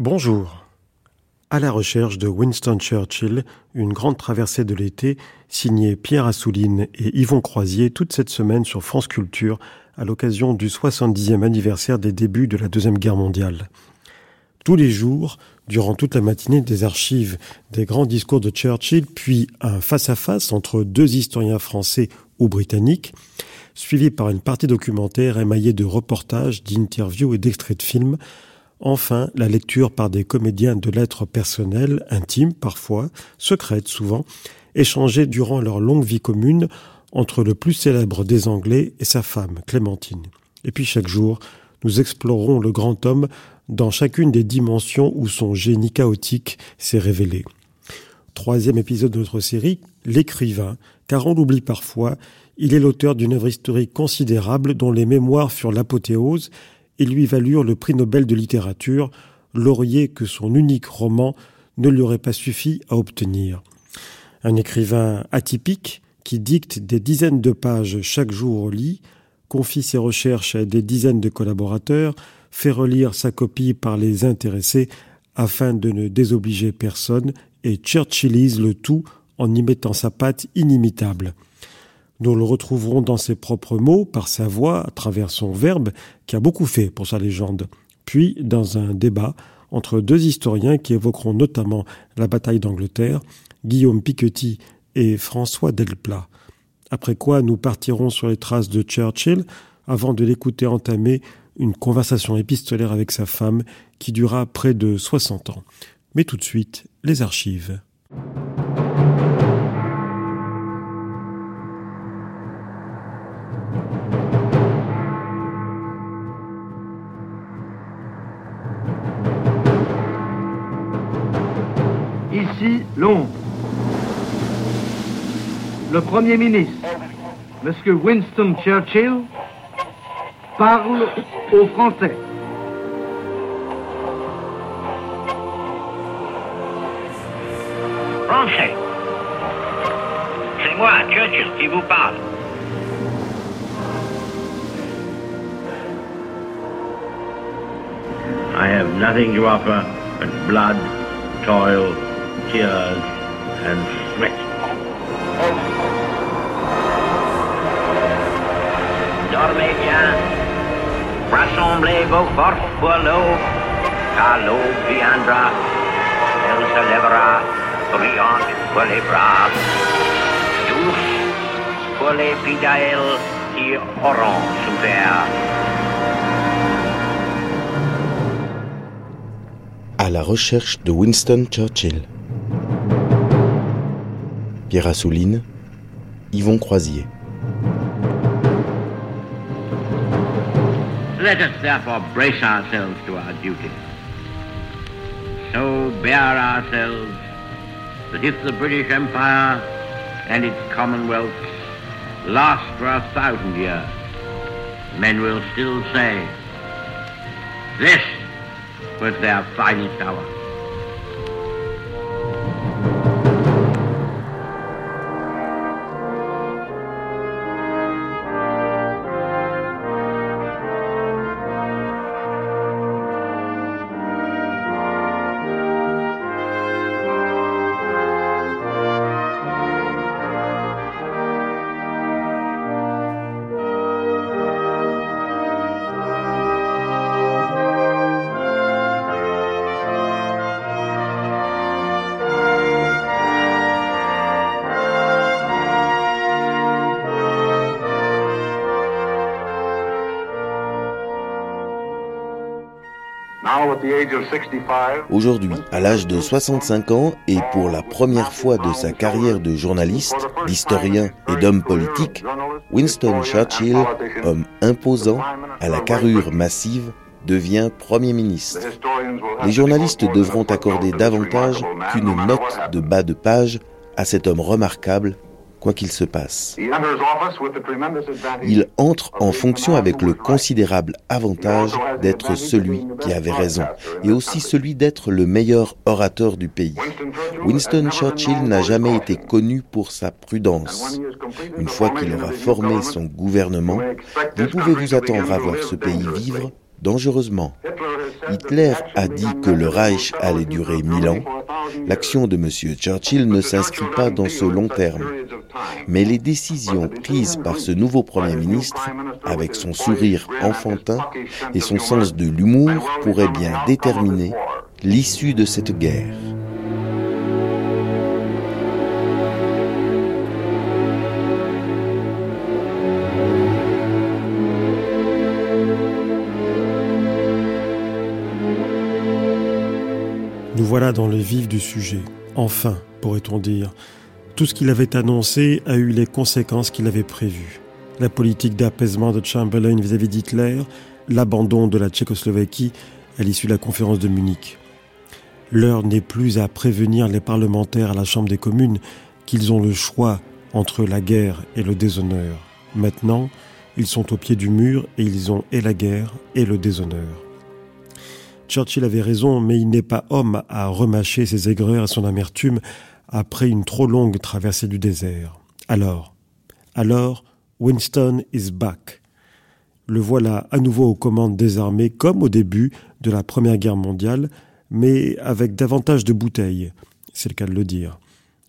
Bonjour. À la recherche de Winston Churchill, une grande traversée de l'été, signée Pierre Assouline et Yvon Croisier toute cette semaine sur France Culture à l'occasion du 70e anniversaire des débuts de la Deuxième Guerre mondiale. Tous les jours, durant toute la matinée, des archives des grands discours de Churchill, puis un face-à-face entre deux historiens français ou britanniques, suivi par une partie documentaire émaillée de reportages, d'interviews et d'extraits de films, Enfin, la lecture par des comédiens de lettres personnelles, intimes parfois, secrètes souvent, échangées durant leur longue vie commune entre le plus célèbre des Anglais et sa femme, Clémentine. Et puis chaque jour, nous explorons le grand homme dans chacune des dimensions où son génie chaotique s'est révélé. Troisième épisode de notre série, l'écrivain, car on l'oublie parfois, il est l'auteur d'une œuvre historique considérable dont les mémoires furent l'apothéose et lui valurent le prix Nobel de littérature, laurier que son unique roman ne lui aurait pas suffi à obtenir. Un écrivain atypique qui dicte des dizaines de pages chaque jour au lit, confie ses recherches à des dizaines de collaborateurs, fait relire sa copie par les intéressés afin de ne désobliger personne et churchillise le tout en y mettant sa patte inimitable. Nous le retrouverons dans ses propres mots, par sa voix, à travers son verbe, qui a beaucoup fait pour sa légende. Puis, dans un débat entre deux historiens qui évoqueront notamment la bataille d'Angleterre, Guillaume Piketty et François Delplat. Après quoi, nous partirons sur les traces de Churchill avant de l'écouter entamer une conversation épistolaire avec sa femme qui dura près de 60 ans. Mais tout de suite, les archives. Londres. Le Premier ministre, M. Winston Churchill, parle aux Français. Français. C'est moi, Churchill, qui vous parle. I have nothing to offer but blood, toil, tears, and sweat. Dormez bien, rassemblez vos forces pour l'aube, car l'aube viendra, elle se lèvera, brillante pour les braves, douce pour les fidèles qui auront souffert. À la recherche de Winston Churchill. Pierre Assouline, Yvon Croisier. Let us therefore brace ourselves to our duty. So bear ourselves that if the British Empire and its commonwealths last for a thousand years, men will still say, this was their finest hour. Aujourd'hui, à l'âge de 65 ans et pour la première fois de sa carrière de journaliste, d'historien et d'homme politique, Winston Churchill, homme imposant, à la carrure massive, devient Premier ministre. Les journalistes devront accorder davantage qu'une note de bas de page à cet homme remarquable quoi qu'il se passe. Il entre en fonction avec le considérable avantage d'être celui qui avait raison et aussi celui d'être le meilleur orateur du pays. Winston Churchill n'a jamais été connu pour sa prudence. Une fois qu'il aura formé son gouvernement, vous pouvez vous attendre à voir ce pays vivre dangereusement. Hitler a dit que le Reich allait durer mille ans. L'action de M. Churchill ne s'inscrit pas dans ce long terme. Mais les décisions prises par ce nouveau Premier ministre, avec son sourire enfantin et son sens de l'humour, pourraient bien déterminer l'issue de cette guerre. Voilà dans le vif du sujet. Enfin, pourrait-on dire. Tout ce qu'il avait annoncé a eu les conséquences qu'il avait prévues. La politique d'apaisement de Chamberlain vis-à-vis d'Hitler, l'abandon de la Tchécoslovaquie à l'issue de la conférence de Munich. L'heure n'est plus à prévenir les parlementaires à la Chambre des communes qu'ils ont le choix entre la guerre et le déshonneur. Maintenant, ils sont au pied du mur et ils ont et la guerre et le déshonneur. Churchill avait raison, mais il n'est pas homme à remâcher ses aigreurs et son amertume après une trop longue traversée du désert. Alors, alors, Winston is back. Le voilà à nouveau aux commandes des armées, comme au début de la Première Guerre mondiale, mais avec davantage de bouteilles, c'est le cas de le dire.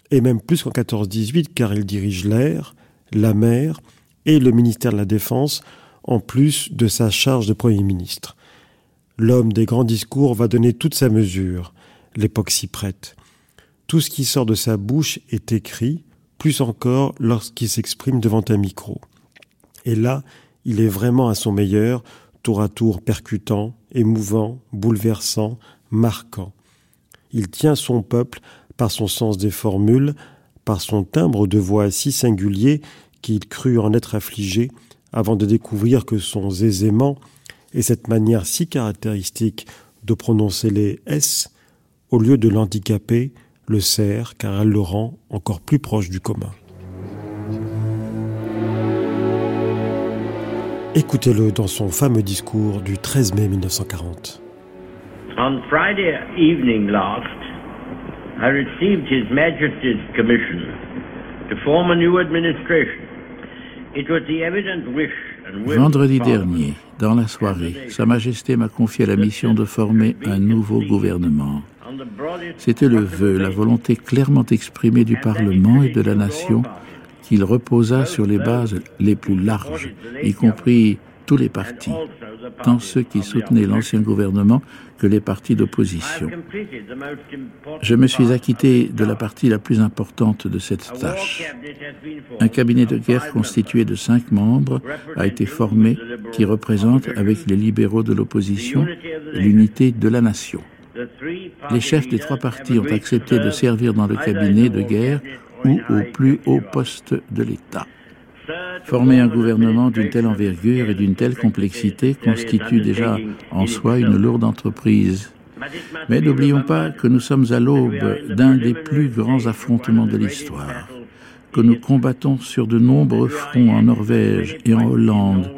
Et même plus qu'en 14-18, car il dirige l'air, la mer et le ministère de la Défense, en plus de sa charge de Premier ministre. L'homme des grands discours va donner toute sa mesure. L'époque s'y prête. Tout ce qui sort de sa bouche est écrit, plus encore lorsqu'il s'exprime devant un micro. Et là, il est vraiment à son meilleur, tour à tour percutant, émouvant, bouleversant, marquant. Il tient son peuple par son sens des formules, par son timbre de voix si singulier qu'il crut en être affligé avant de découvrir que son aisément et cette manière si caractéristique de prononcer les S, au lieu de l'handicaper, le sert car elle le rend encore plus proche du commun. Écoutez-le dans son fameux discours du 13 mai 1940. On Friday evening last, I received His Majesty's commission to form a new administration. It was the evident wish Vendredi dernier, dans la soirée, Sa Majesté m'a confié la mission de former un nouveau gouvernement. C'était le vœu, la volonté clairement exprimée du Parlement et de la nation qu'il reposa sur les bases les plus larges, y compris tous les partis, tant ceux qui soutenaient l'ancien gouvernement que les partis d'opposition. Je me suis acquitté de la partie la plus importante de cette tâche. Un cabinet de guerre constitué de cinq membres a été formé qui représente, avec les libéraux de l'opposition, l'unité de la nation. Les chefs des trois partis ont accepté de servir dans le cabinet de guerre ou au plus haut poste de l'État. Former un gouvernement d'une telle envergure et d'une telle complexité constitue déjà en soi une lourde entreprise. Mais n'oublions pas que nous sommes à l'aube d'un des plus grands affrontements de l'histoire, que nous combattons sur de nombreux fronts en Norvège et en Hollande,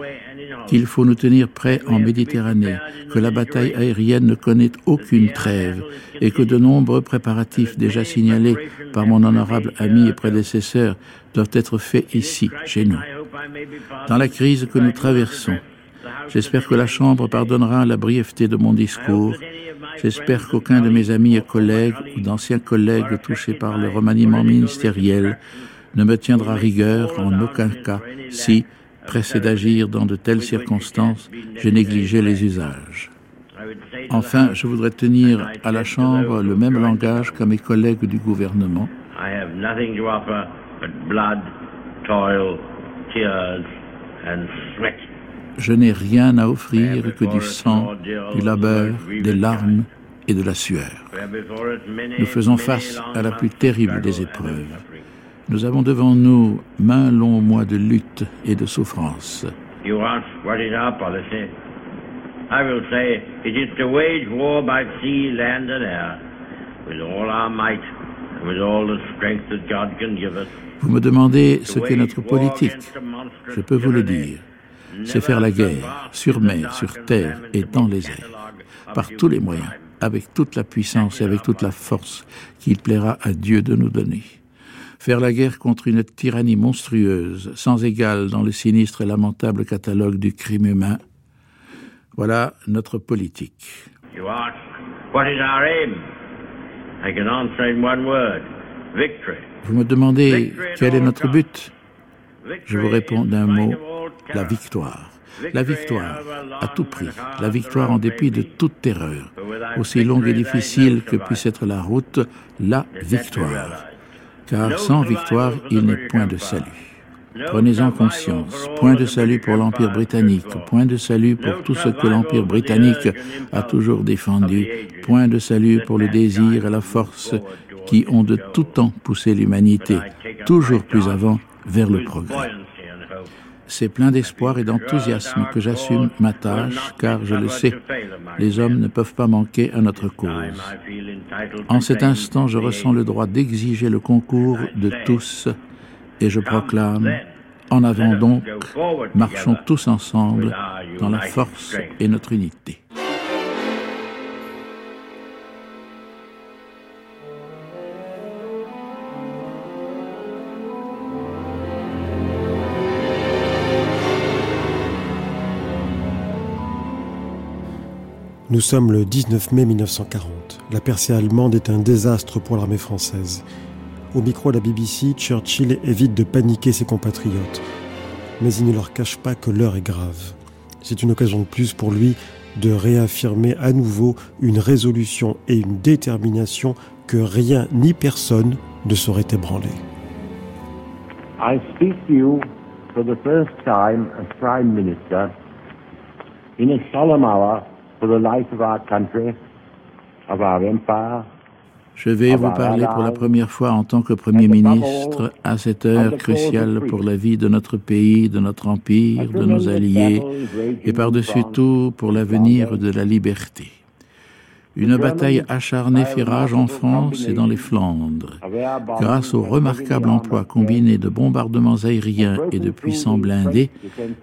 qu'il faut nous tenir prêts en Méditerranée, que la bataille aérienne ne connaît aucune trêve et que de nombreux préparatifs déjà signalés par mon honorable ami et prédécesseur doivent être faits ici, chez nous. Dans la crise que nous traversons, j'espère que la Chambre pardonnera la brièveté de mon discours. J'espère qu'aucun de mes amis et collègues ou d'anciens collègues touchés par le remaniement ministériel ne me tiendra rigueur en aucun cas si, pressé d'agir dans de telles circonstances, je négligeais les usages. Enfin, je voudrais tenir à la Chambre le même langage qu'à mes collègues du gouvernement. Je n'ai rien à offrir que du sang, du labeur, des larmes et de la sueur. Nous faisons face à la plus terrible des épreuves. Nous avons devant nous main long mois de lutte et de souffrance. I will say it is to wage war by sea, land and air, with all our might and with all the strength that God can give us. Vous me demandez ce qu'est notre politique. Je peux vous le dire. C'est faire la guerre, sur mer, sur terre et dans les airs, par tous les moyens, avec toute la puissance et avec toute la force qu'il plaira à Dieu de nous donner. Faire la guerre contre une tyrannie monstrueuse, sans égale dans le sinistre et lamentable catalogue du crime humain, Voilà notre politique. You ask, what is our aim? I can answer in one word. Victory. Vous me demandez quel est notre but Je vous réponds d'un mot, la victoire. La victoire, à tout prix, la victoire en dépit de toute terreur, aussi longue et difficile que puisse être la route, la victoire. Car sans victoire, il n'est point de salut. Prenez-en conscience. Point de salut pour l'Empire britannique, point de salut pour tout ce que l'Empire britannique a toujours défendu, point de salut pour le désir et la force qui ont de tout temps poussé l'humanité, toujours plus avant, vers le progrès. C'est plein d'espoir et d'enthousiasme que j'assume ma tâche, car je le sais, les hommes ne peuvent pas manquer à notre cause. En cet instant, je ressens le droit d'exiger le concours de tous, et je proclame, en avant donc, marchons tous ensemble dans la force et notre unité. Nous sommes le 19 mai 1940. La percée allemande est un désastre pour l'armée française. Au micro de la BBC, Churchill évite de paniquer ses compatriotes. Mais il ne leur cache pas que l'heure est grave. C'est une occasion de plus pour lui de réaffirmer à nouveau une résolution et une détermination que rien ni personne ne saurait ébranler. I speak to you for the first time as Prime Minister in a solemn hour je vais vous parler pour la première fois en tant que Premier ministre à cette heure cruciale pour la vie de notre pays, de notre empire, de nos alliés et par-dessus tout pour l'avenir de la liberté. Une bataille acharnée fait rage en France et dans les Flandres. Grâce au remarquable emploi combiné de bombardements aériens et de puissants blindés,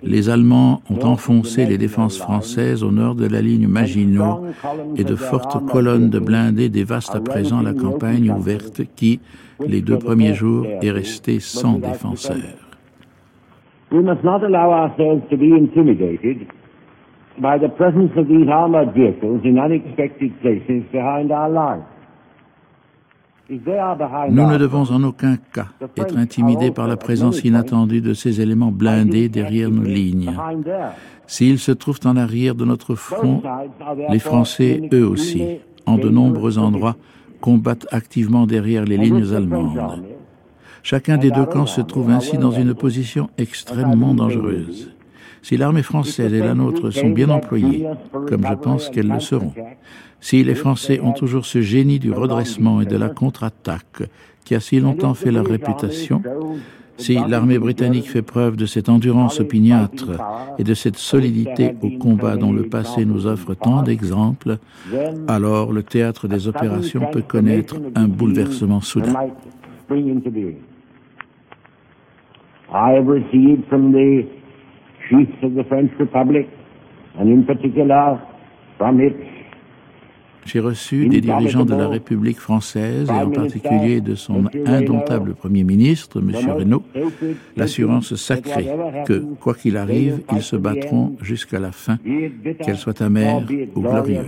les Allemands ont enfoncé les défenses françaises au nord de la ligne Maginot et de fortes colonnes de blindés dévastent à présent la campagne ouverte qui, les deux premiers jours, est restée sans défenseurs. By the presence of these armored vehicles in unexpected places behind our lines. Nous ne devons en aucun cas être intimidés par la présence inattendue de ces éléments blindés derrière nos lignes. S'ils se trouvent en arrière de notre front, les Français, eux aussi, en de nombreux endroits, combattent activement derrière les lignes allemandes. Chacun des deux camps se trouve ainsi dans une position extrêmement dangereuse. Si l'armée française et la nôtre sont bien employées, comme je pense qu'elles le seront, si les Français ont toujours ce génie du redressement et de la contre-attaque qui a si longtemps fait leur réputation, si l'armée britannique fait preuve de cette endurance opiniâtre et de cette solidité au combat dont le passé nous offre tant d'exemples, alors le théâtre des opérations peut connaître un bouleversement soudain. J'ai reçu des dirigeants de la République française et en particulier de son indomptable Premier ministre, M. Reynaud, l'assurance sacrée que, quoi qu'il arrive, ils se battront jusqu'à la fin, qu'elle soit amère ou glorieuse.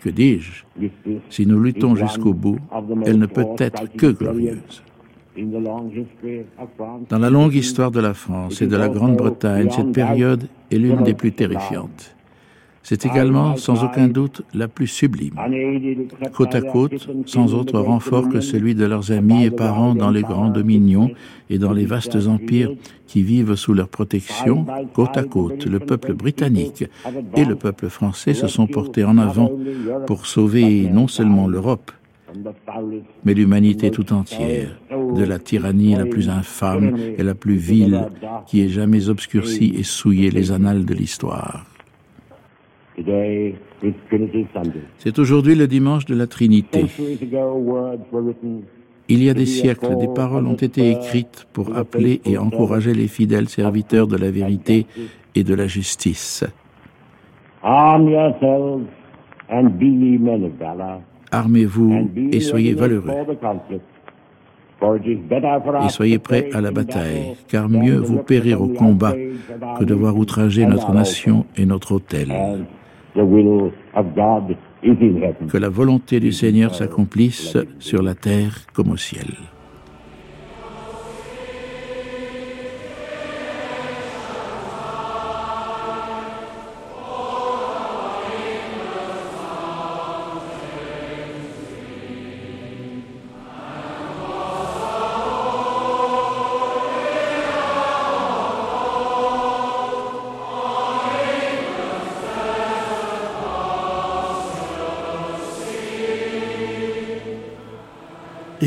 Que dis-je Si nous luttons jusqu'au bout, elle ne peut être que glorieuse. Dans la longue histoire de la France et de la Grande-Bretagne, cette période est l'une des plus terrifiantes. C'est également, sans aucun doute, la plus sublime. Côte à côte, sans autre renfort que celui de leurs amis et parents dans les grands dominions et dans les vastes empires qui vivent sous leur protection, côte à côte, le peuple britannique et le peuple français se sont portés en avant pour sauver non seulement l'Europe, mais l'humanité tout entière de la tyrannie la plus infâme et la plus vile qui ait jamais obscurci et souillé les annales de l'histoire. C'est aujourd'hui le dimanche de la Trinité. Il y a des siècles, des paroles ont été écrites pour appeler et encourager les fidèles serviteurs de la vérité et de la justice. Armez-vous et soyez valeureux. Et soyez prêts à la bataille, car mieux vous périr au combat que de voir outrager notre nation et notre autel. Que la volonté du Seigneur s'accomplisse sur la terre comme au ciel.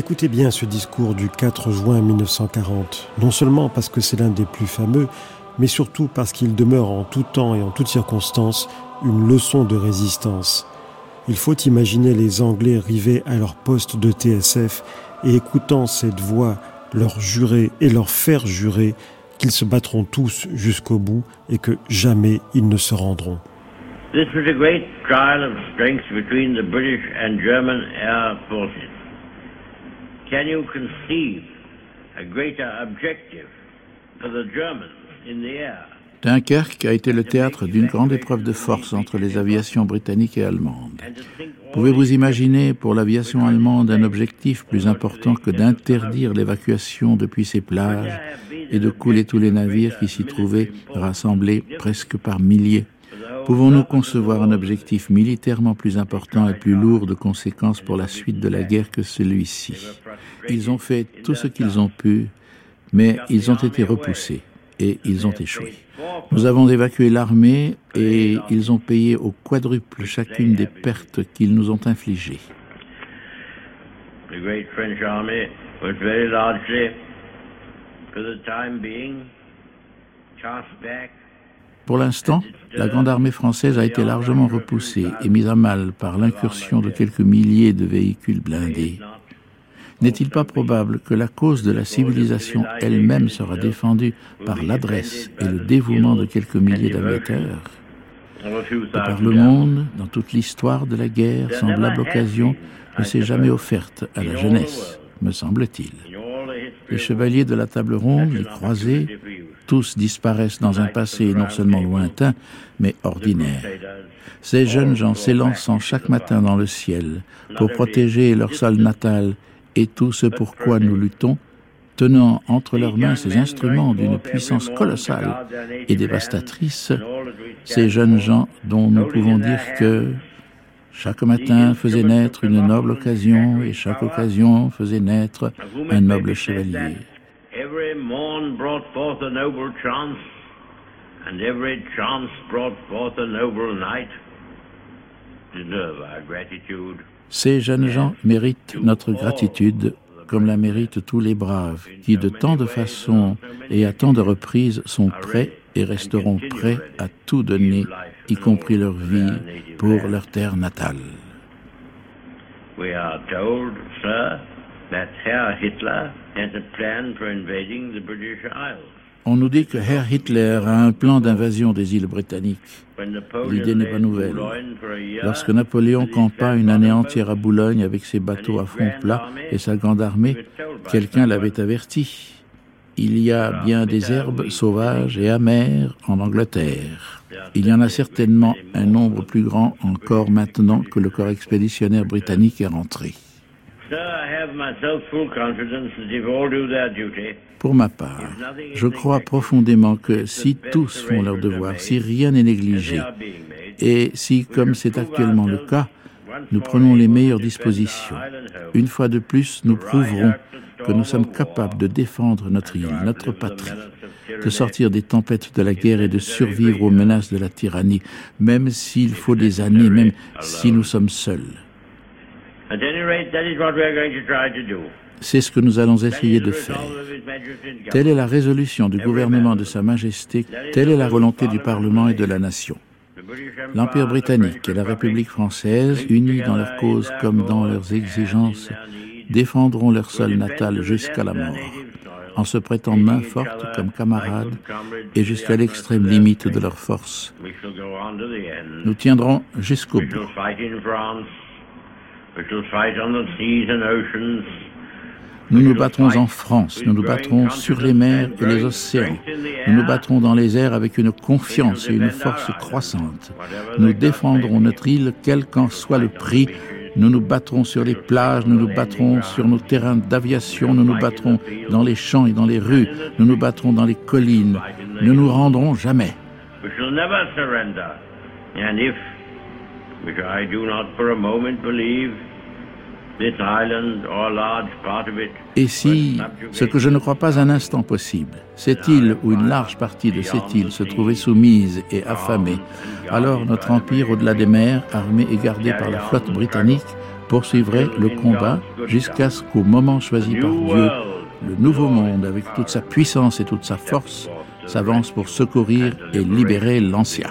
Écoutez bien ce discours du 4 juin 1940, non seulement parce que c'est l'un des plus fameux, mais surtout parce qu'il demeure en tout temps et en toutes circonstances une leçon de résistance. Il faut imaginer les Anglais rivés à leur poste de TSF et écoutant cette voix leur jurer et leur faire jurer qu'ils se battront tous jusqu'au bout et que jamais ils ne se rendront. This was a great trial of strength between the British and German air forces. Dunkerque a été le théâtre d'une grande épreuve de force entre les aviations britanniques et allemandes. Pouvez-vous imaginer pour l'aviation allemande un objectif plus important que d'interdire l'évacuation depuis ces plages et de couler tous les navires qui s'y trouvaient rassemblés presque par milliers? Pouvons-nous concevoir un objectif militairement plus important et plus lourd de conséquences pour la suite de la guerre que celui-ci? Ils ont fait tout ce qu'ils ont pu, mais ils ont été repoussés et ils ont échoué. Nous avons évacué l'armée et ils ont payé au quadruple chacune des pertes qu'ils nous ont infligées. Pour l'instant, la grande armée française a été largement repoussée et mise à mal par l'incursion de quelques milliers de véhicules blindés. N'est-il pas probable que la cause de la civilisation elle-même sera défendue par l'adresse et le dévouement de quelques milliers d'aviateurs De par le monde, dans toute l'histoire de la guerre, semblable occasion ne s'est jamais offerte à la jeunesse, me semble-t-il. Les chevaliers de la table ronde, les croisés, tous disparaissent dans un passé non seulement lointain, mais ordinaire. Ces jeunes gens s'élançant chaque matin dans le ciel pour protéger leur sol natal et tout ce pour quoi nous luttons, tenant entre leurs mains ces instruments d'une puissance colossale et dévastatrice, ces jeunes gens dont nous pouvons dire que chaque matin faisait naître une noble occasion et chaque occasion faisait naître un noble chevalier. Every morn brought forth a noble chance, and every chance brought forth a noble night. Deserve our gratitude. Ces jeunes gens méritent notre gratitude comme la méritent tous les braves qui, de tant de façons et à tant de reprises, sont prêts et resteront prêts à tout donner, y compris leur vie, pour leur terre natale. We are told, sir, on nous dit que Herr Hitler a un plan d'invasion des îles britanniques. L'idée n'est pas nouvelle. Lorsque Napoléon campa une année entière à Boulogne avec ses bateaux à fond plat et sa grande armée, quelqu'un l'avait averti. Il y a bien des herbes sauvages et amères en Angleterre. Il y en a certainement un nombre plus grand encore maintenant que le corps expéditionnaire britannique est rentré. Pour ma part, je crois profondément que si tous font leur devoir, si rien n'est négligé, et si, comme c'est actuellement le cas, nous prenons les meilleures dispositions, une fois de plus, nous prouverons que nous sommes capables de défendre notre île, notre patrie, de sortir des tempêtes de la guerre et de survivre aux menaces de la tyrannie, même s'il faut des années, même si nous sommes seuls. C'est ce que nous allons essayer de faire. Telle est la résolution du gouvernement de Sa Majesté, telle est la volonté du Parlement et de la nation. L'Empire britannique et la République française, unis dans leur cause comme dans leurs exigences, défendront leur sol natal jusqu'à la mort, en se prêtant main forte comme camarades et jusqu'à l'extrême limite de leur force. Nous tiendrons jusqu'au bout. Nous nous battrons en France, nous nous battrons sur les mers et les océans. Nous nous battrons dans les airs avec une confiance et une force croissante. Nous défendrons notre île quel qu'en soit le prix. Nous nous battrons sur les plages, nous nous battrons sur nos terrains d'aviation, nous nous battrons dans les champs et dans les rues, nous nous battrons dans les collines. Nous nous rendrons jamais. I do not for a moment believe et si, ce que je ne crois pas un instant possible, cette île ou une large partie de cette île se trouvait soumise et affamée, alors notre empire au-delà des mers, armé et gardé par la flotte britannique, poursuivrait le combat jusqu'à ce qu'au moment choisi par Dieu, le nouveau monde, avec toute sa puissance et toute sa force, s'avance pour secourir et libérer l'ancien.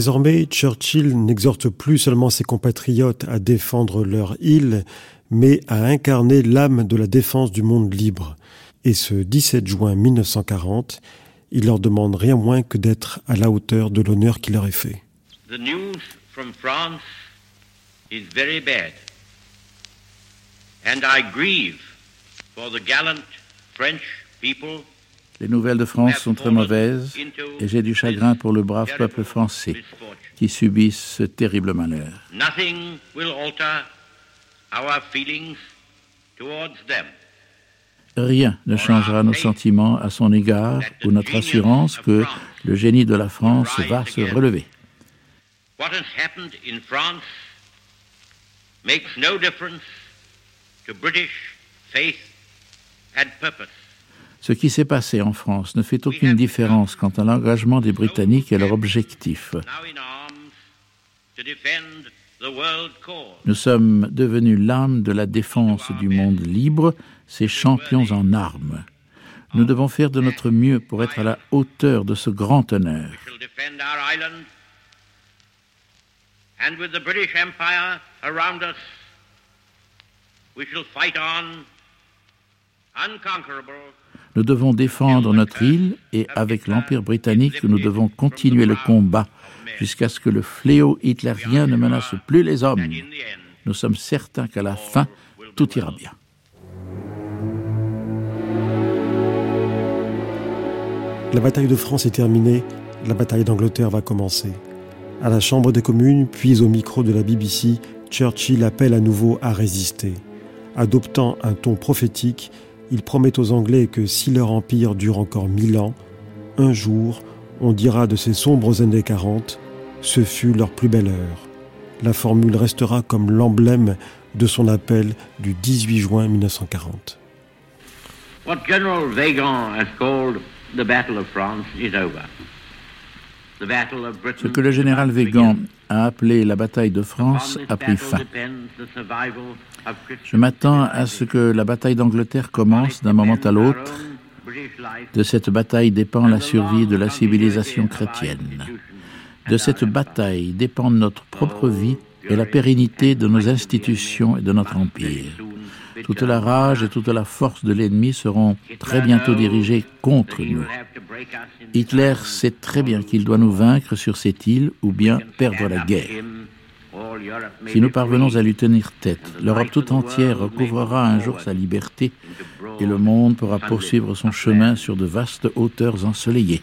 Désormais, Churchill n'exhorte plus seulement ses compatriotes à défendre leur île, mais à incarner l'âme de la défense du monde libre. Et ce 17 juin 1940, il leur demande rien moins que d'être à la hauteur de l'honneur qui leur est fait. The news from France is very bad. And I grieve for the gallant French people les nouvelles de France sont très mauvaises et j'ai du chagrin pour le brave peuple français qui subit ce terrible malheur. Rien ne changera nos sentiments à son égard ou notre assurance que le génie de la France va se relever. What has happened in France makes no difference to British faith and purpose. Ce qui s'est passé en France ne fait aucune différence quant à l'engagement des Britanniques et leur objectif. Nous sommes devenus l'âme de la défense du monde libre, ces champions en armes. Nous devons faire de notre mieux pour être à la hauteur de ce grand honneur. Nous devons défendre notre île et avec l'Empire britannique, nous devons continuer le combat jusqu'à ce que le fléau hitlérien ne menace plus les hommes. Nous sommes certains qu'à la fin, tout ira bien. La bataille de France est terminée, la bataille d'Angleterre va commencer. À la Chambre des communes, puis au micro de la BBC, Churchill appelle à nouveau à résister. Adoptant un ton prophétique, il promet aux Anglais que si leur empire dure encore mille ans, un jour, on dira de ces sombres années 40, ce fut leur plus belle heure. La formule restera comme l'emblème de son appel du 18 juin 1940. What General has called the Battle of France is over. Ce que le général Végan a appelé la bataille de France a pris fin. Je m'attends à ce que la bataille d'Angleterre commence d'un moment à l'autre. De cette bataille dépend la survie de la civilisation chrétienne. De cette bataille dépend notre propre vie et la pérennité de nos institutions et de notre empire. Toute la rage et toute la force de l'ennemi seront très bientôt dirigées contre nous. Hitler sait très bien qu'il doit nous vaincre sur cette île ou bien perdre la guerre. Si nous parvenons à lui tenir tête, l'Europe tout entière recouvrera un jour sa liberté et le monde pourra poursuivre son chemin sur de vastes hauteurs ensoleillées.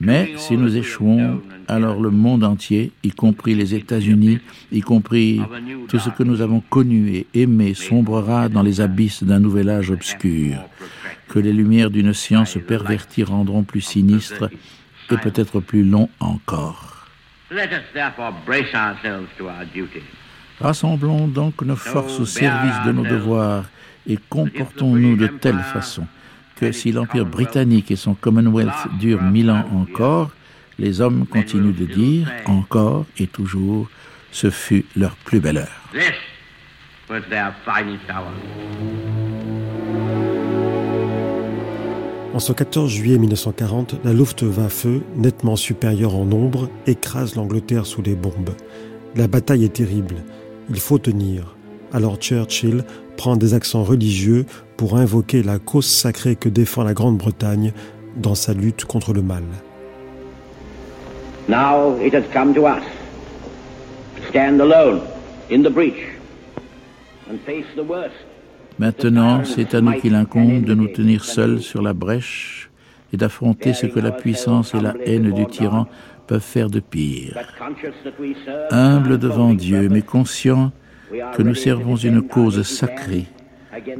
Mais si nous échouons, alors le monde entier, y compris les États-Unis, y compris tout ce que nous avons connu et aimé, sombrera dans les abysses d'un nouvel âge obscur, que les lumières d'une science pervertie rendront plus sinistre et peut-être plus long encore. Rassemblons donc nos forces au service de nos devoirs et comportons-nous de telle façon que si l'Empire britannique et son Commonwealth durent mille ans encore, les hommes continuent de dire encore et toujours, ce fut leur plus belle heure. En ce 14 juillet 1940, la Luftwaffe, nettement supérieure en nombre, écrase l'Angleterre sous les bombes. La bataille est terrible. Il faut tenir. Alors Churchill prend des accents religieux pour invoquer la cause sacrée que défend la Grande-Bretagne dans sa lutte contre le mal. Now it has come to us stand alone in the breach and face the worst. Maintenant, c'est à nous qu'il incombe de nous tenir seuls sur la brèche et d'affronter ce que la puissance et la haine du tyran peuvent faire de pire. Humble devant Dieu, mais conscient que nous servons une cause sacrée,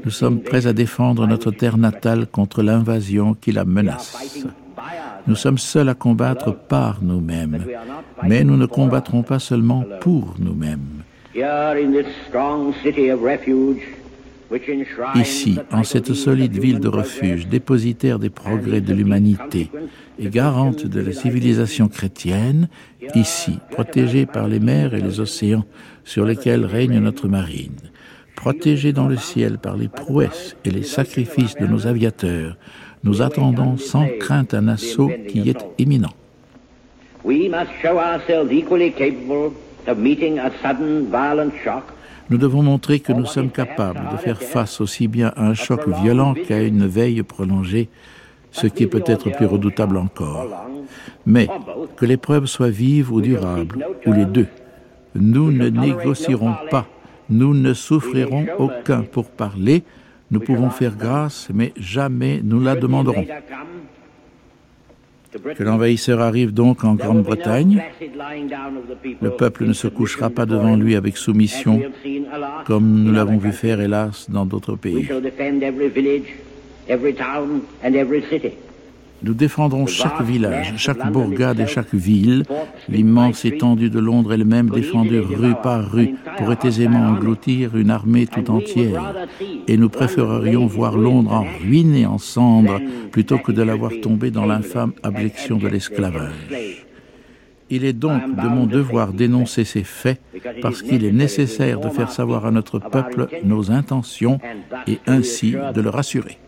nous sommes prêts à défendre notre terre natale contre l'invasion qui la menace. Nous sommes seuls à combattre par nous-mêmes, mais nous ne combattrons pas seulement pour nous-mêmes. Ici, en cette solide ville de refuge, dépositaire des progrès de l'humanité et garante de la civilisation chrétienne, ici, protégée par les mers et les océans sur lesquels règne notre marine, protégée dans le ciel par les prouesses et les sacrifices de nos aviateurs, nous attendons sans crainte un assaut qui est imminent. Nous devons montrer que nous sommes capables de faire face aussi bien à un choc violent qu'à une veille prolongée, ce qui est peut-être plus redoutable encore. Mais que l'épreuve soit vive ou durable, ou les deux, nous ne négocierons pas, nous ne souffrirons aucun pour parler, nous pouvons faire grâce, mais jamais nous la demanderons. Que l'envahisseur arrive donc en Grande-Bretagne. Le peuple ne se couchera pas devant lui avec soumission, comme nous l'avons vu faire, hélas, dans d'autres pays. Nous défendrons chaque village, chaque bourgade et chaque ville. L'immense étendue de Londres elle-même défendue rue par rue pourrait aisément engloutir une armée tout entière. Et nous préférerions voir Londres en ruine en cendres plutôt que de la voir tomber dans l'infâme abjection de l'esclavage. Il est donc de mon devoir d'énoncer ces faits parce qu'il est nécessaire de faire savoir à notre peuple nos intentions et ainsi de le rassurer.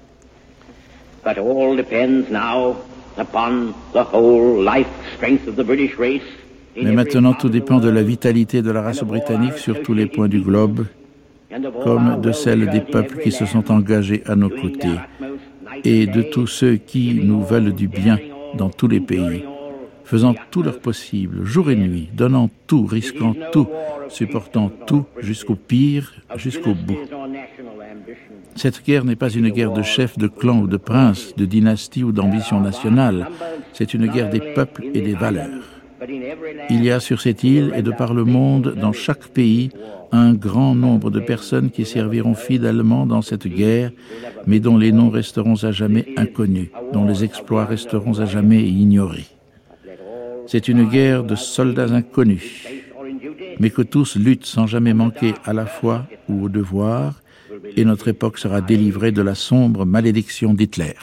Mais maintenant, tout dépend de la vitalité de la race britannique sur tous les points du globe, comme de celle des peuples qui se sont engagés à nos côtés, et de tous ceux qui nous veulent du bien dans tous les pays, faisant tout leur possible, jour et nuit, donnant tout, risquant tout, supportant tout jusqu'au pire, jusqu'au bout. Cette guerre n'est pas une guerre de chefs, de clans ou de princes, de dynasties ou d'ambition nationale. C'est une guerre des peuples et des valeurs. Il y a sur cette île et de par le monde, dans chaque pays, un grand nombre de personnes qui serviront fidèlement dans cette guerre, mais dont les noms resteront à jamais inconnus, dont les exploits resteront à jamais ignorés. C'est une guerre de soldats inconnus, mais que tous luttent sans jamais manquer à la foi ou au devoir, et notre époque sera délivrée de la sombre malédiction d'Hitler.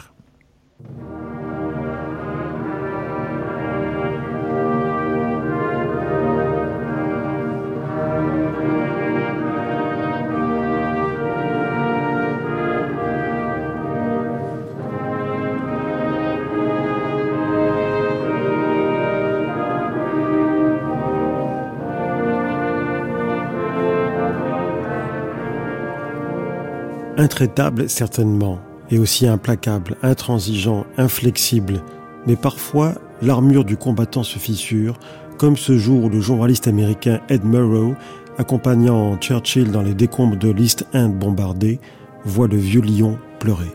Intraitable certainement, et aussi implacable, intransigeant, inflexible, mais parfois l'armure du combattant se fissure, comme ce jour où le journaliste américain Ed Murrow, accompagnant Churchill dans les décombres de l'East End bombardé, voit le vieux lion pleurer.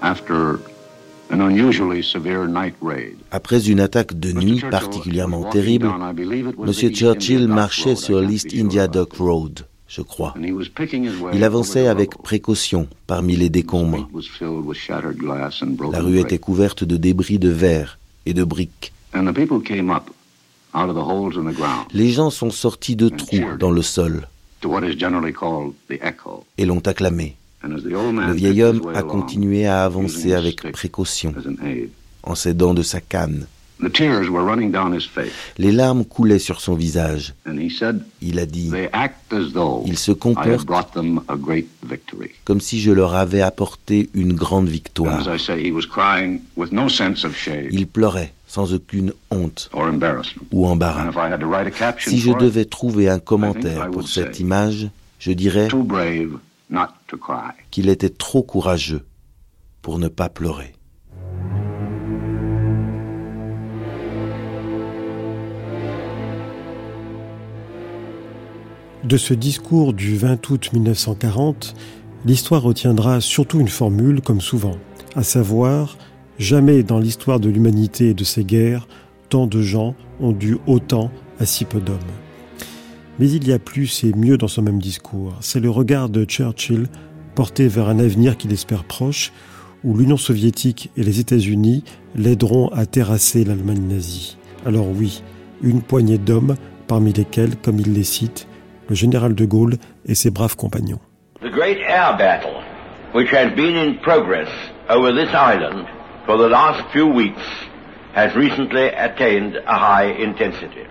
After Après une attaque de nuit particulièrement terrible, M. Churchill marchait sur l'East India Dock Road, je crois. Il avançait avec précaution parmi les décombres. La rue était couverte de débris de verre et de briques. Les gens sont sortis de trous dans le sol et l'ont acclamé. Le vieil homme a continué à avancer avec précaution, en s'aidant de sa canne. Les larmes coulaient sur son visage. Il a dit, ils se comportent comme si je leur avais apporté une grande victoire. Il pleurait sans aucune honte ou embarras. Si je devais trouver un commentaire pour cette image, je dirais qu'il était trop courageux pour ne pas pleurer. De ce discours du 20 août 1940, l'histoire retiendra surtout une formule, comme souvent, à savoir Jamais dans l'histoire de l'humanité et de ses guerres, tant de gens ont dû autant à si peu d'hommes. Mais il y a plus et mieux dans ce même discours. C'est le regard de Churchill porté vers un avenir qu'il espère proche, où l'Union soviétique et les États-Unis l'aideront à terrasser l'Allemagne nazie. Alors oui, une poignée d'hommes, parmi lesquels, comme il les cite, le général de Gaulle et ses braves compagnons. The great air battle, which has been in progress over this island for the last few weeks, has recently attained a high intensity.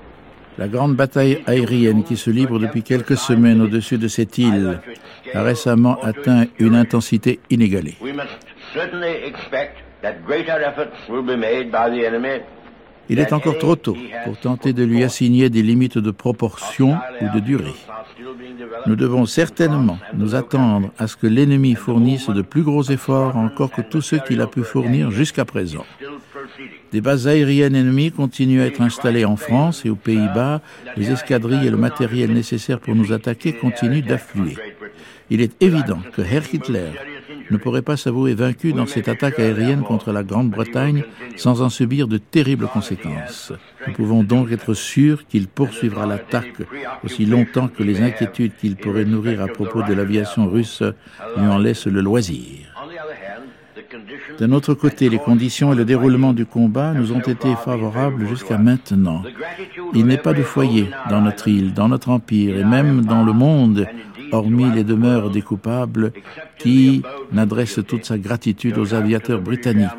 La grande bataille aérienne qui se livre depuis quelques semaines au-dessus de cette île a récemment atteint une intensité inégalée. We must certainly expect that greater efforts will be made by the enemy Il est encore trop tôt pour tenter de lui assigner des limites de proportion ou de durée. Nous devons certainement nous attendre à ce que l'ennemi fournisse de plus gros efforts encore que tous ceux qu'il a pu fournir jusqu'à présent. Des bases aériennes ennemies continuent à être installées en France et aux Pays-Bas. Les escadrilles et le matériel nécessaire pour nous attaquer continuent d'affluer. Il est évident que Herr Hitler ne pourrait pas s'avouer vaincu dans cette attaque aérienne contre la Grande-Bretagne sans en subir de terribles conséquences. Nous pouvons donc être sûrs qu'il poursuivra l'attaque aussi longtemps que les inquiétudes qu'il pourrait nourrir à propos de l'aviation russe lui en laissent le loisir. D'un autre côté, les conditions et le déroulement du combat nous ont été favorables jusqu'à maintenant. Il n'est pas de foyer dans notre île, dans notre empire et même dans le monde hormis les demeures des coupables, qui n'adresse toute sa gratitude aux aviateurs britanniques,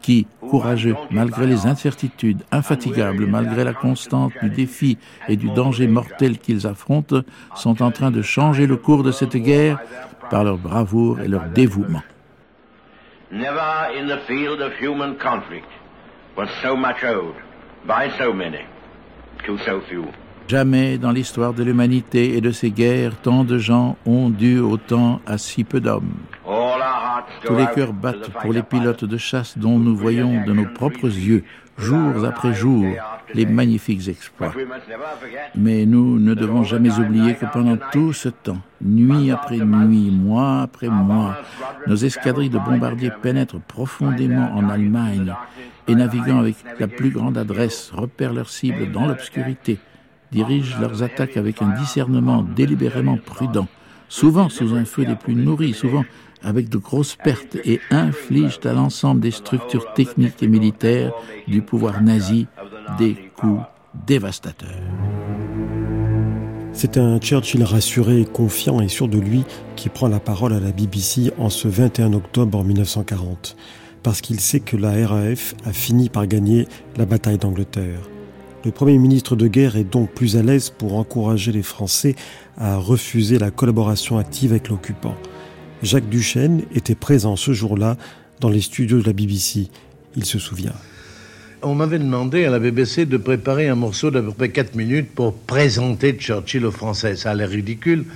qui, courageux malgré les incertitudes, infatigables malgré la constante du défi et du danger mortel qu'ils affrontent, sont en train de changer le cours de cette guerre par leur bravoure et leur dévouement. Never in the field of human conflict was so much owed by so many to so few. Jamais dans l'histoire de l'humanité et de ses guerres, tant de gens ont dû autant à si peu d'hommes. Tous les cœurs battent pour les pilotes de chasse dont nous voyons de nos propres yeux, jour après jour, les magnifiques exploits. Mais nous ne devons jamais oublier que pendant tout ce temps, nuit après nuit, mois après mois, nos escadrilles de bombardiers pénètrent profondément en Allemagne et naviguant avec la plus grande adresse, repèrent leurs cibles dans l'obscurité dirigent leurs attaques avec un discernement délibérément prudent, souvent sous un feu des plus nourris, souvent avec de grosses pertes, et infligent à l'ensemble des structures techniques et militaires du pouvoir nazi des coups dévastateurs. C'est un Churchill rassuré, confiant et sûr de lui qui prend la parole à la BBC en ce 21 octobre 1940, parce qu'il sait que la RAF a fini par gagner la bataille d'Angleterre. Le Premier ministre de guerre est donc plus à l'aise pour encourager les Français à refuser la collaboration active avec l'occupant. Jacques Duchesne était présent ce jour-là dans les studios de la BBC. Il se souvient. On m'avait demandé à la BBC de préparer un morceau d'à peu près 4 minutes pour présenter Churchill aux Français. Ça a l'air ridicule,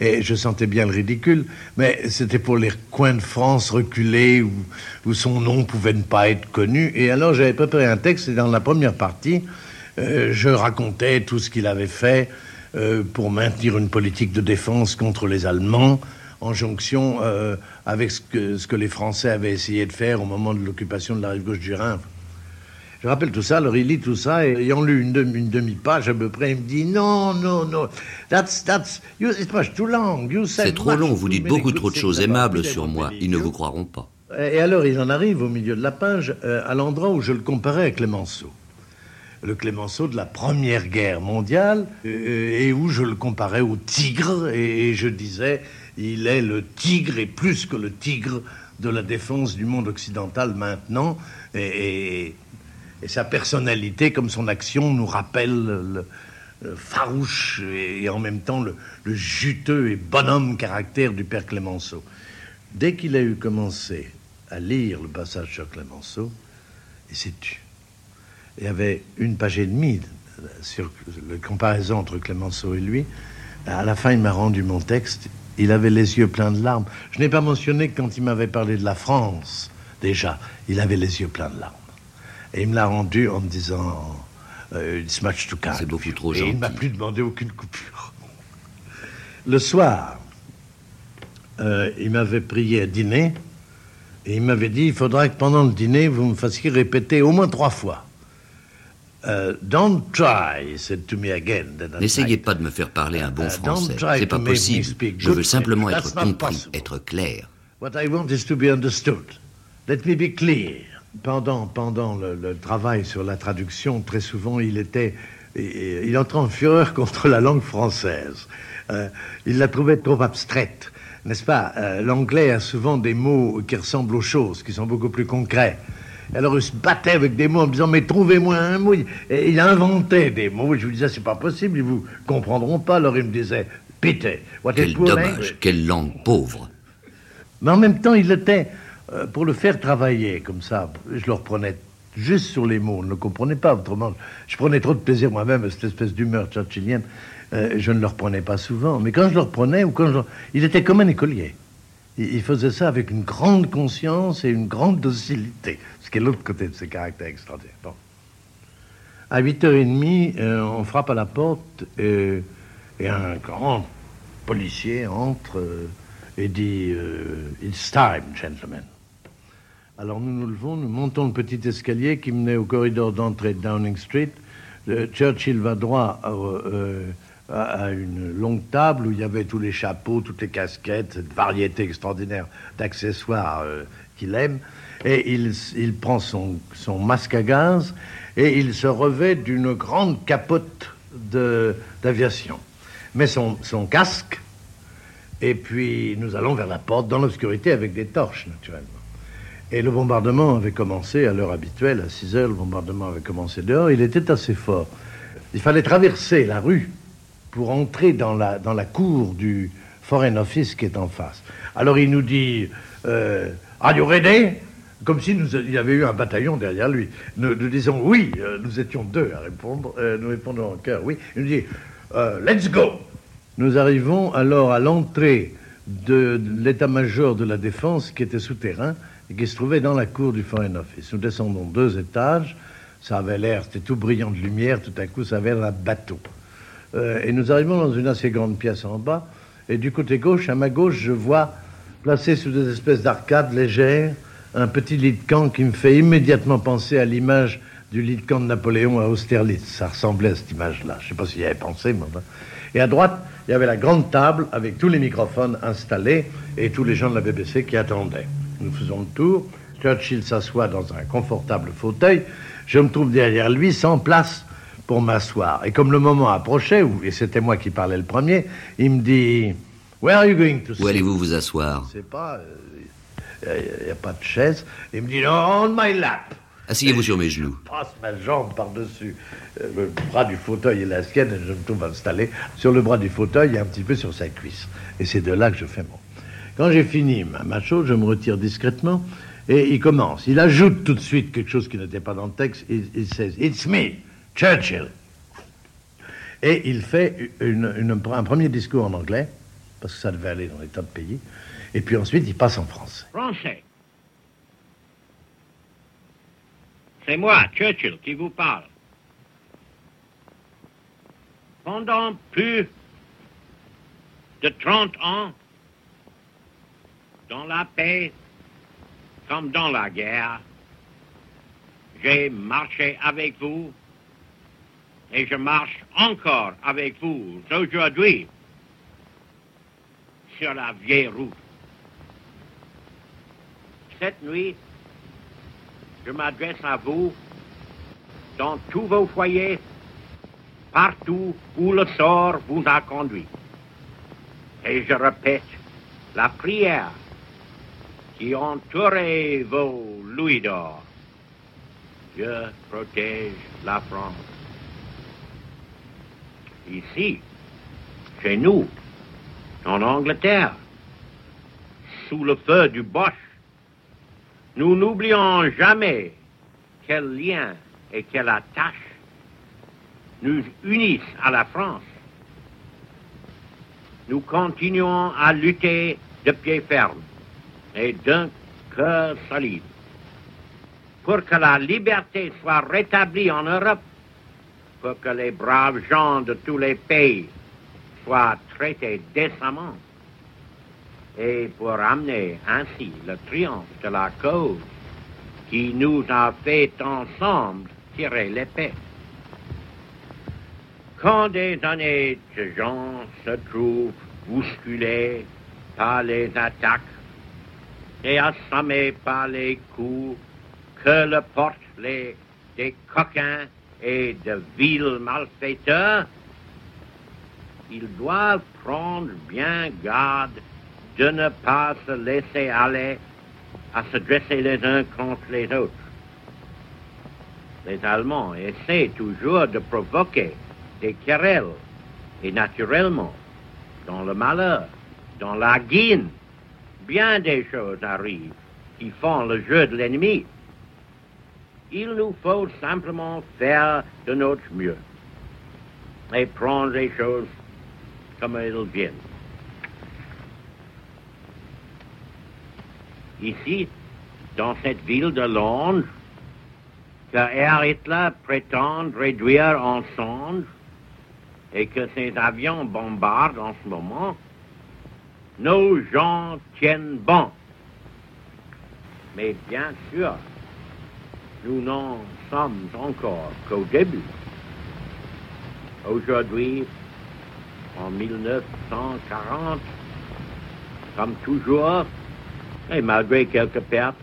et je sentais bien le ridicule, mais c'était pour les coins de France reculés où, où son nom pouvait ne pas être connu. Et alors j'avais préparé un texte, et dans la première partie, euh, je racontais tout ce qu'il avait fait euh, pour maintenir une politique de défense contre les Allemands en jonction euh, avec ce que, ce que les Français avaient essayé de faire au moment de l'occupation de la rive gauche du Rhin. Je rappelle tout ça, alors il lit tout ça, et ayant lu une, demi, une demi-page à peu près, il me dit non, non, non, that's, that's, you, it's much too long. You said C'est trop long, vous dites beaucoup trop de choses aimables sur moi. Ils ne vous croiront pas. Et alors, ils en arrivent au milieu de la page, euh, à l'endroit où je le comparais à Clémenceau. Le Clémenceau de la Première Guerre mondiale, euh, et où je le comparais au tigre, et, je disais, il est le tigre, et plus que le tigre de la défense du monde occidental maintenant, et, sa personnalité, comme son action, nous rappelle le, le farouche et, en même temps le, le juteux et bonhomme caractère du père Clémenceau. Dès qu'il a eu commencé à lire le passage sur Clémenceau, il s'est tu. Il y avait une page et demie sur la comparaison entre Clémenceau et lui. À la fin, il m'a rendu mon texte. Il avait les yeux pleins de larmes. Je n'ai pas mentionné que quand il m'avait parlé de la France, déjà, il avait les yeux pleins de larmes. Et il me l'a rendu en me disant euh, It's much too kind. C'est beaucoup trop Et il ne m'a gentil. plus demandé aucune coupure. Le soir, euh, il m'avait prié à dîner et il m'avait dit il faudra que pendant le dîner, vous me fassiez répéter au moins trois fois. N'essayez liked. pas de me faire parler un bon Uh, français. C'est pas possible. Je veux simplement être compris, être clair. What I want is to be understood. Let me be clear. Pendant, pendant le, le travail sur la traduction, très souvent, il était, il, il entrait en fureur contre la langue française. Euh, il la trouvait trop abstraite, n'est-ce pas? Euh, L'anglais a souvent des mots qui ressemblent aux choses, qui sont beaucoup plus concrets. Alors il se battait avec des mots en me disant mais trouvez-moi un mot. Et il inventait des mots. Je lui disais c'est pas possible, ils vous comprendront pas. Alors il me disait is Quel dommage, quelle langue pauvre. Mais en même temps, il était, euh, pour le faire travailler comme ça, je le reprenais juste sur les mots, on ne le comprenait pas autrement. Je prenais trop de plaisir moi-même à cette espèce d'humeur churchillienne. Euh, je ne le reprenais pas souvent. Mais quand je le reprenais, ou quand je... il était comme un écolier. Il, il faisait ça avec une grande conscience et une grande docilité, ce qui est l'autre côté de ses caractères extraordinaires. Bon. À 8h30, euh, on frappe à la porte et, un grand policier entre euh, et dit euh, It's time, gentlemen. Alors nous nous levons, nous montons le petit escalier qui menait au corridor d'entrée de Downing Street. Churchill va droit à- une longue table où il y avait tous les chapeaux, toutes les casquettes, cette variété extraordinaire d'accessoires euh, qu'il aime. Et il, prend son, son masque à gaz et il se revêt d'une grande capote d'aviation. Met son, son casque et puis nous allons vers la porte dans l'obscurité avec des torches, naturellement. Et le bombardement avait commencé à l'heure habituelle, à 6 heures, le bombardement avait commencé dehors, il était assez fort. Il fallait traverser la rue pour entrer dans la, dans la cour du Foreign Office qui est en face. Alors il nous dit euh, Are you ready Comme si nous, il y avait eu un bataillon derrière lui. Nous, disons oui, euh, nous étions deux à répondre, euh, nous répondons en chœur oui. Il nous dit euh, Let's go Nous arrivons alors à l'entrée de l'état-major de la défense qui était souterrain et qui se trouvait dans la cour du Foreign Office. Nous descendons deux étages, ça avait l'air, c'était tout brillant de lumière, tout à coup ça avait l'air d'un bateau. Euh, et nous arrivons dans une assez grande pièce en bas, et du côté gauche, à ma gauche, je vois placé sous des espèces d'arcades légères un petit lit de camp qui me fait immédiatement penser à l'image du lit de camp de Napoléon à Austerlitz. Ça ressemblait à cette image-là. Je ne sais pas s'il y avait pensé, mais enfin. Et à droite, il y avait la grande table avec tous les microphones installés et tous les gens de la BBC qui attendaient. Nous faisons le tour. Churchill s'assoit dans un confortable fauteuil. Je me trouve derrière lui, sans place pour m'asseoir. Et comme le moment approchait, et c'était moi qui parlais le premier, il me dit Where are you going to Où allez-vous vous asseoir? Je sais pas, il n'y a, pas de chaise. Il me dit On my lap. Asseyez-vous sur mes genoux. Je passe ma jambe par-dessus euh, le bras du fauteuil et la sienne, et je me trouve installé sur le bras du fauteuil et un petit peu sur sa cuisse. Et c'est de là que je fais mon. Quand j'ai fini ma, ma chose, je me retire discrètement et il commence. Il ajoute tout de suite quelque chose qui n'était pas dans le texte. Il, il says, It's me, Churchill. Et il fait un premier discours en anglais, parce que ça devait aller dans les tas de pays. Et puis ensuite, il passe en français. Français. C'est moi, Churchill, qui vous parle. Pendant plus de 30 ans, dans la paix comme dans la guerre. J'ai marché avec vous et je marche encore avec vous aujourd'hui sur la vieille route. Cette nuit, je m'adresse à vous dans tous vos foyers, partout où le sort vous a conduit. Et je répète la prière qui entourait vos louis d'or. Dieu protège la France. Ici, chez nous, en Angleterre, sous le feu du Bosch, nous n'oublions jamais quel lien et quelle attache nous unissent à la France. Nous continuons à lutter de pied ferme et d'un cœur solide pour que la liberté soit rétablie en Europe, pour que les braves gens de tous les pays soient traités décemment et pour amener ainsi le triomphe de la cause qui nous a fait ensemble tirer l'épée. Quand des honnêtes gens se trouvent bousculés par les attaques et assommés par les coups que le portent les, des coquins et de vils malfaiteurs, ils doivent prendre bien garde de ne pas se laisser aller à se dresser les uns contre les autres. Les Allemands essaient toujours de provoquer des querelles et naturellement, dans le malheur, dans la guine, bien des choses arrivent qui font le jeu de l'ennemi. Il nous faut simplement faire de notre mieux et prendre les choses comme elles viennent. Ici, dans cette ville de Londres, que Air Hitler prétend réduire en songe et que ses avions bombardent en ce moment, nos gens tiennent bon. Mais bien sûr, nous n'en sommes encore qu'au début. Aujourd'hui, en 1940, comme toujours, et malgré quelques pertes,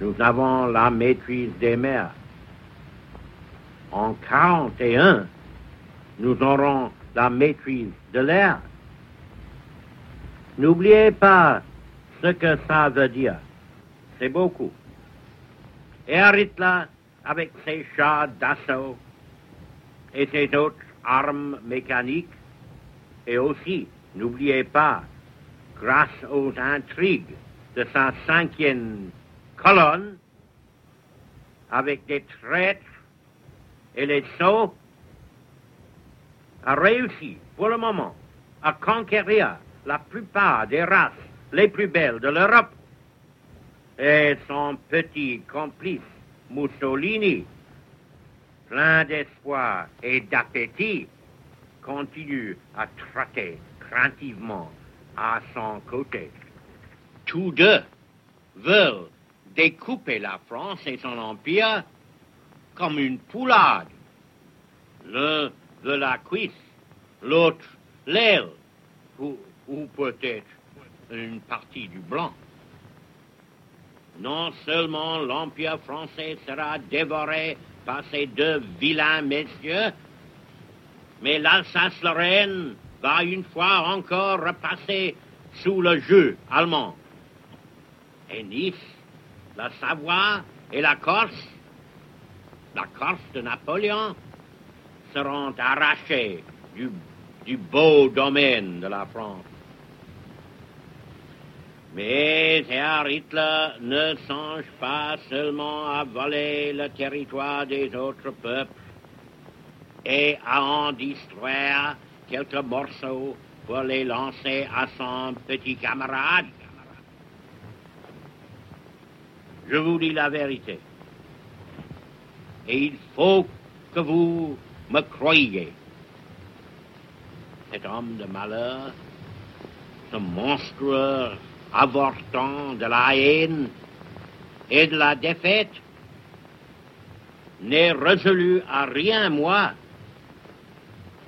nous avons la maîtrise des mers. En 41, nous aurons la maîtrise de l'air. N'oubliez pas ce que ça veut dire. C'est beaucoup. Et Hitler, avec ses chars d'assaut et ses autres armes mécaniques, et aussi, n'oubliez pas, grâce aux intrigues de sa cinquième colonne, avec des traîtres et les sots, a réussi pour le moment à conquérir la plupart des races les plus belles de l'Europe. Et son petit complice Mussolini, plein d'espoir et d'appétit, continue à traquer craintivement à son côté. Tous deux veulent découper la France et son empire comme une poulade. L'un veut la cuisse, l'autre l'aile, ou, ou peut-être une partie du blanc. Non seulement l'Empire français sera dévoré par ces deux vilains messieurs, mais l'Alsace-Lorraine va une fois encore repasser sous le jeu allemand. Et Nice, la Savoie et la Corse, la Corse de Napoléon, seront arrachés du, du beau domaine de la France. Mais Herr Hitler ne songe pas seulement à voler le territoire des autres peuples et à en distraire quelques morceaux pour les lancer à son petit camarade. Je vous dis la vérité. Et il faut que vous me croyiez. Cet homme de malheur, ce monstrueux avortant de la haine et de la défaite, n'ai résolu à rien, moi,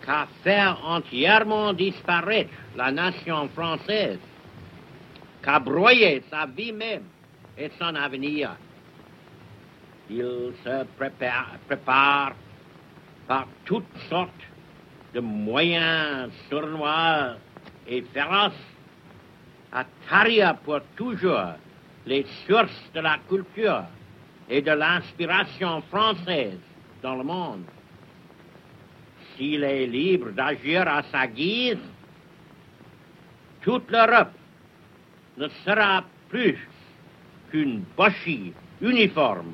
qu'à faire entièrement disparaître la nation française, qu'à broyer sa vie même et son avenir. Il se prépare, prépare par toutes sortes de moyens sournois et féroces à tarir pour toujours les sources de la culture et de l'inspiration française dans le monde. S'il est libre d'agir à sa guise, toute l'Europe ne sera plus qu'une bochie uniforme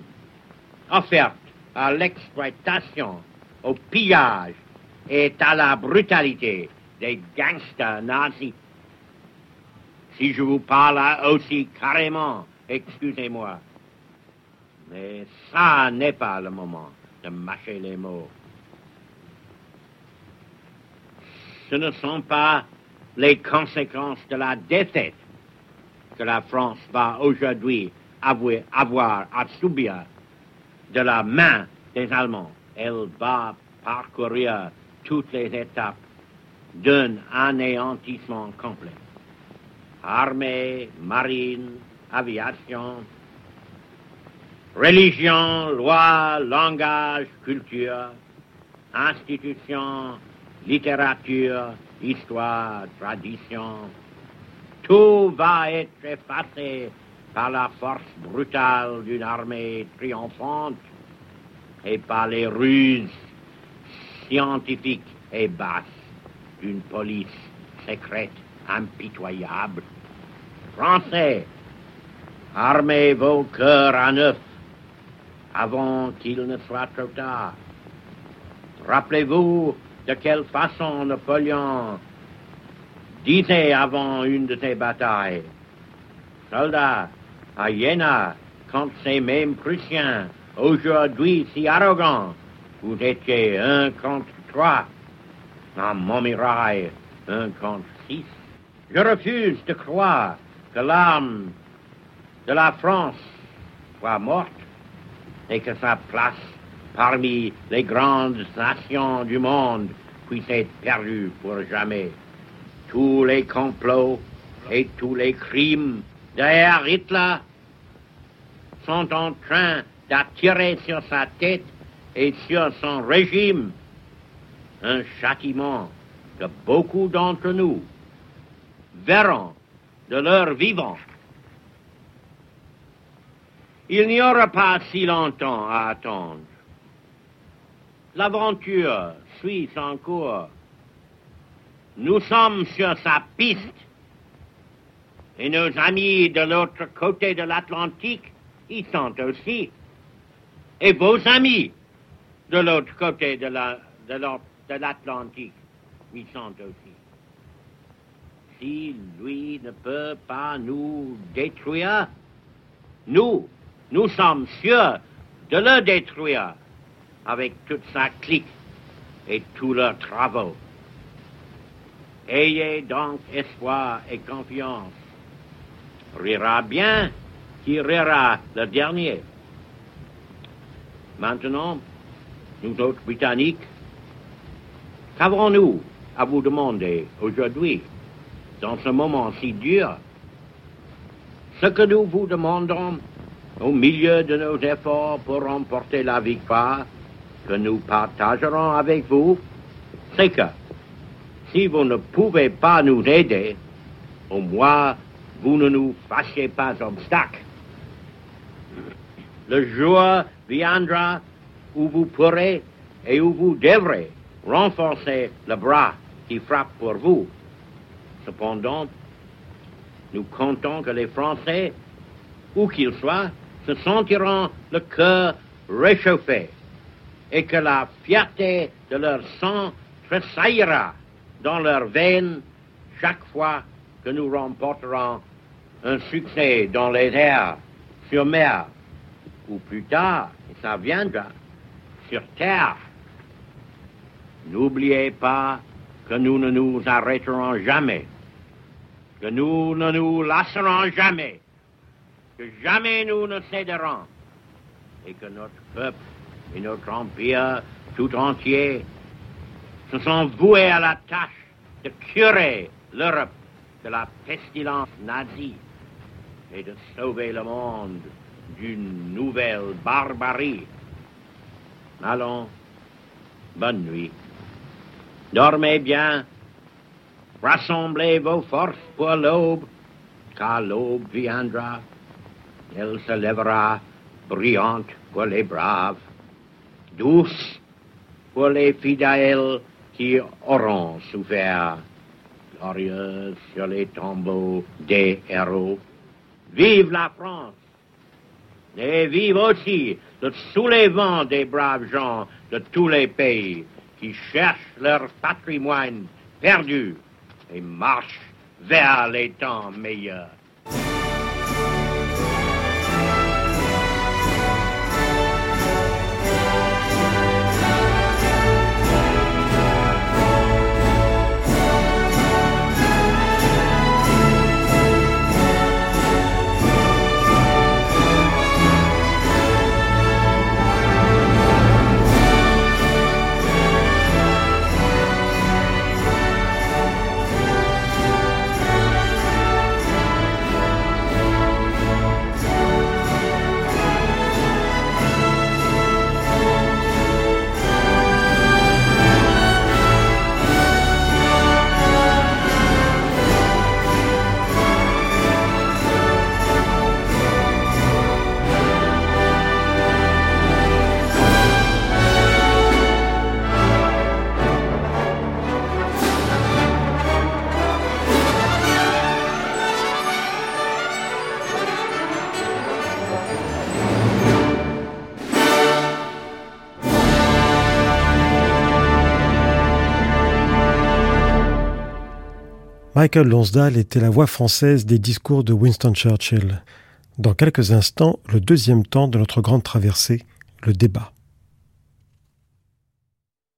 offerte à l'exploitation, au pillage et à la brutalité des gangsters nazis. Si je vous parle aussi carrément, excusez-moi. Mais ça n'est pas le moment de mâcher les mots. Ce ne sont pas les conséquences de la défaite que la France va aujourd'hui avoir à subir de la main des Allemands. Elle va parcourir toutes les étapes d'un anéantissement complet. Armée, marine, aviation, religion, loi, langage, culture, institutions, littérature, histoire, tradition, tout va être effacé par la force brutale d'une armée triomphante et par les ruses scientifiques et basses d'une police secrète impitoyable. Français, armez vos cœurs à neuf avant qu'il ne soit trop tard. Rappelez-vous de quelle façon Napoléon disait avant une de ses batailles, soldats, à Jena, quand ces mêmes Prussiens, aujourd'hui si arrogants, vous étiez un contre trois, à Montmirail, un contre six. Je refuse de croire que l'âme de la France soit morte et que sa place parmi les grandes nations du monde puisse être perdue pour jamais. Tous les complots et tous les crimes derrière Hitler sont en train d'attirer sur sa tête et sur son régime un châtiment que beaucoup d'entre nous verront de leur vivant. Il n'y aura pas si longtemps à attendre. L'aventure suit son cours. Nous sommes sur sa piste. Et nos amis de l'autre côté de l'Atlantique y sont aussi. Et vos amis de l'autre côté de l'Atlantique y sont aussi. Si lui ne peut pas nous détruire, nous, nous sommes sûrs de le détruire avec toute sa clique et tous leurs travaux. Ayez donc espoir et confiance. Rira bien qui rira le dernier. Maintenant, nous autres Britanniques, qu'avons-nous à vous demander aujourd'hui, dans ce moment si dur Ce que nous vous demandons au milieu de nos efforts pour remporter la victoire que nous partagerons avec vous, c'est que si vous ne pouvez pas nous aider, au moins vous ne nous fassiez pas obstacle. Le jour viendra où vous pourrez et où vous devrez renforcer le bras qui frappe pour vous. Cependant, nous comptons que les Français, où qu'ils soient, se sentiront le cœur réchauffé et que la fierté de leur sang tressaillira dans leurs veines chaque fois que nous remporterons un succès dans les airs, sur mer, ou plus tard, et ça viendra, sur terre. N'oubliez pas que nous ne nous arrêterons jamais. Que nous ne nous lasserons jamais, que jamais nous ne céderons, et que notre peuple et notre empire tout entier se sont voués à la tâche de curer l'Europe de la pestilence nazie et de sauver le monde d'une nouvelle barbarie. Allons, bonne nuit. Dormez bien, rassemblez vos forces pour l'aube, car l'aube viendra. Elle se lèvera brillante pour les braves, douce pour les fidèles qui auront souffert, glorieuse sur les tombeaux des héros. Vive la France et vive aussi le soulèvement des braves gens de tous les pays qui cherchent leur patrimoine perdu et marchent vers les temps meilleurs. Michael Lonsdale était la voix française des discours de Winston Churchill. Dans quelques instants, le deuxième temps de notre grande traversée, le débat.